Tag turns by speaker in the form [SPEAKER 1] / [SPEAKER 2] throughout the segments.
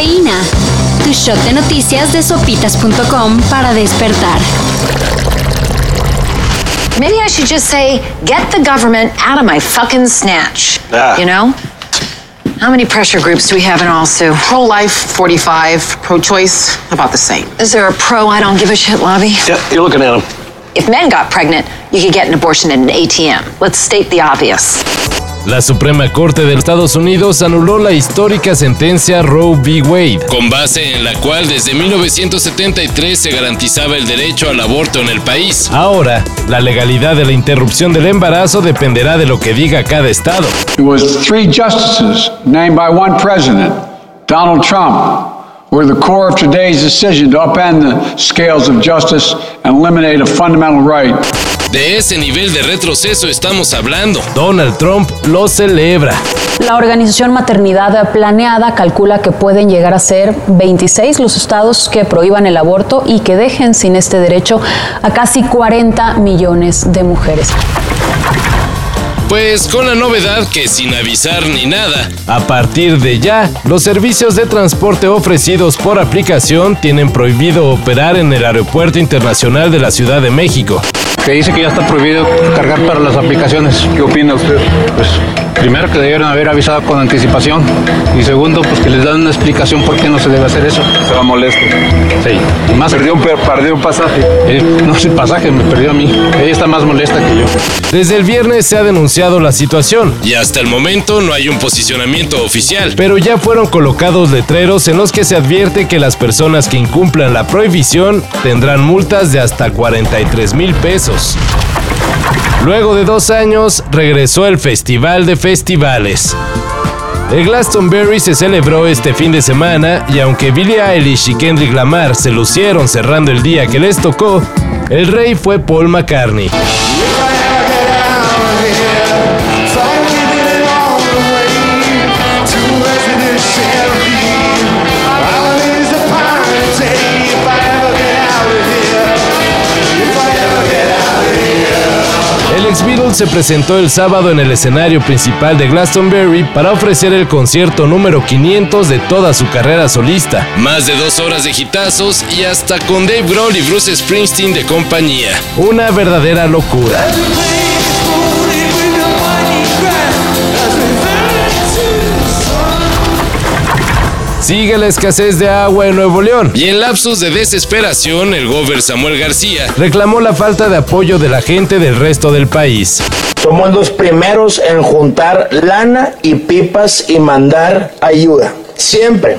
[SPEAKER 1] Cafeína. Tu shot de noticias de sopitas.com para despertar.
[SPEAKER 2] Maybe I should just say, get the government out of my fucking snatch.
[SPEAKER 3] Ah.
[SPEAKER 2] You know? How many pressure groups do we have in all, Sue?
[SPEAKER 4] Pro life, 45. Pro choice, about the same.
[SPEAKER 2] Is there a pro I don't give a shit lobby?
[SPEAKER 3] Yeah, you're looking at him.
[SPEAKER 2] If men got pregnant, you could get an abortion at an ATM. Let's state the obvious.
[SPEAKER 5] La Suprema Corte de Estados Unidos anuló la histórica sentencia Roe v. Wade, con base en la cual desde 1973 se garantizaba el derecho al aborto en el país. Ahora, la legalidad de la interrupción del embarazo dependerá de lo que diga cada estado.
[SPEAKER 6] It was three justices named by one president, Donald Trump, were the core of today's decision to upend the scales of justice and eliminate a fundamental right.
[SPEAKER 5] De ese nivel de retroceso estamos hablando. Donald Trump lo celebra.
[SPEAKER 7] La organización Maternidad Planeada calcula que pueden llegar a ser 26 los estados que prohíban el aborto y que dejen sin este derecho a casi 40 millones de mujeres.
[SPEAKER 5] Pues con la novedad que sin avisar ni nada, a partir de ya, los servicios de transporte ofrecidos por aplicación tienen prohibido operar en el Aeropuerto Internacional de la Ciudad de México.
[SPEAKER 8] Que dice que ya está prohibido cargar para las aplicaciones. ¿Qué opina usted? Pues primero que debieron haber avisado con anticipación y segundo pues que les dan una explicación por qué no se debe hacer eso.
[SPEAKER 9] Se va molesto.
[SPEAKER 8] Sí. Y más
[SPEAKER 9] Perdió un, per- perdió un pasaje.
[SPEAKER 8] Eh, no es el pasaje, me perdió a mí. Ella está más molesta que yo.
[SPEAKER 5] Desde el viernes se ha denunciado la situación y hasta el momento no hay un posicionamiento oficial, pero ya fueron colocados letreros en los que se advierte que las personas que incumplan la prohibición tendrán multas de hasta 43 mil pesos. Luego de dos años, regresó el Festival de Festivales. El Glastonbury se celebró este fin de semana y aunque Billie Eilish y Kendrick Lamar se lucieron cerrando el día que les tocó, el rey fue Paul McCartney. El ex Beatle se presentó el sábado en el escenario principal de Glastonbury para ofrecer el concierto número 500 de toda su carrera solista. Más de dos horas de hitazos y hasta con Dave Grohl y Bruce Springsteen de compañía. Una verdadera locura. Sigue la escasez de agua en Nuevo León. Y en lapsus de desesperación, el gober Samuel García reclamó la falta de apoyo de la gente del resto del país.
[SPEAKER 10] Somos los primeros en juntar lana y pipas y mandar ayuda. Siempre.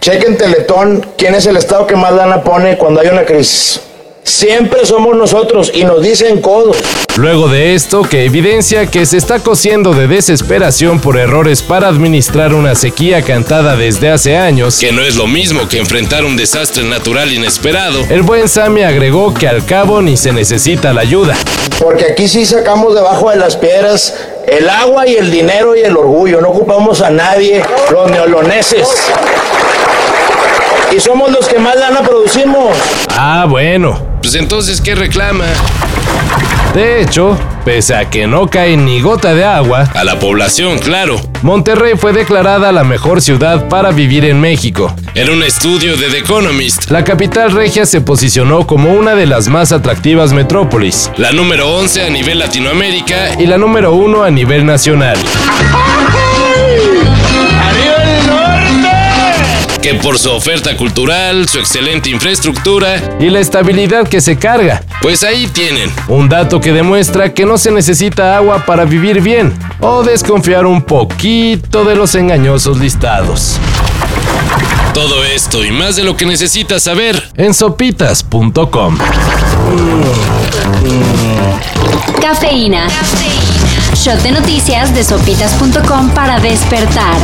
[SPEAKER 10] Chequen Teletón, quién es el estado que más lana pone cuando hay una crisis. Siempre somos nosotros y nos dicen codos.
[SPEAKER 5] Luego de esto, que evidencia que se está cociendo de desesperación por errores para administrar una sequía cantada desde hace años, que no es lo mismo que enfrentar un desastre natural inesperado, el buen Sammy agregó que al cabo ni se necesita la ayuda.
[SPEAKER 10] Porque aquí sí sacamos debajo de las piedras el agua y el dinero y el orgullo. No ocupamos a nadie, los neoloneses. Y somos los que más lana producimos.
[SPEAKER 5] Ah, bueno, pues entonces, ¿qué reclama? De hecho, pese a que no cae ni gota de agua, a la población, claro, Monterrey fue declarada la mejor ciudad para vivir en México. En un estudio de The Economist, la capital regia se posicionó como una de las más atractivas metrópolis, la número 11 a nivel Latinoamérica y la número 1 a nivel nacional. Por su oferta cultural, su excelente infraestructura y la estabilidad que se carga. Pues ahí tienen, un dato que demuestra que no se necesita agua para vivir bien, o desconfiar un poquito de los engañosos listados. Todo esto y más de lo que necesitas saber en sopitas.com.
[SPEAKER 1] Cafeína. Shot de noticias de sopitas.com para despertar.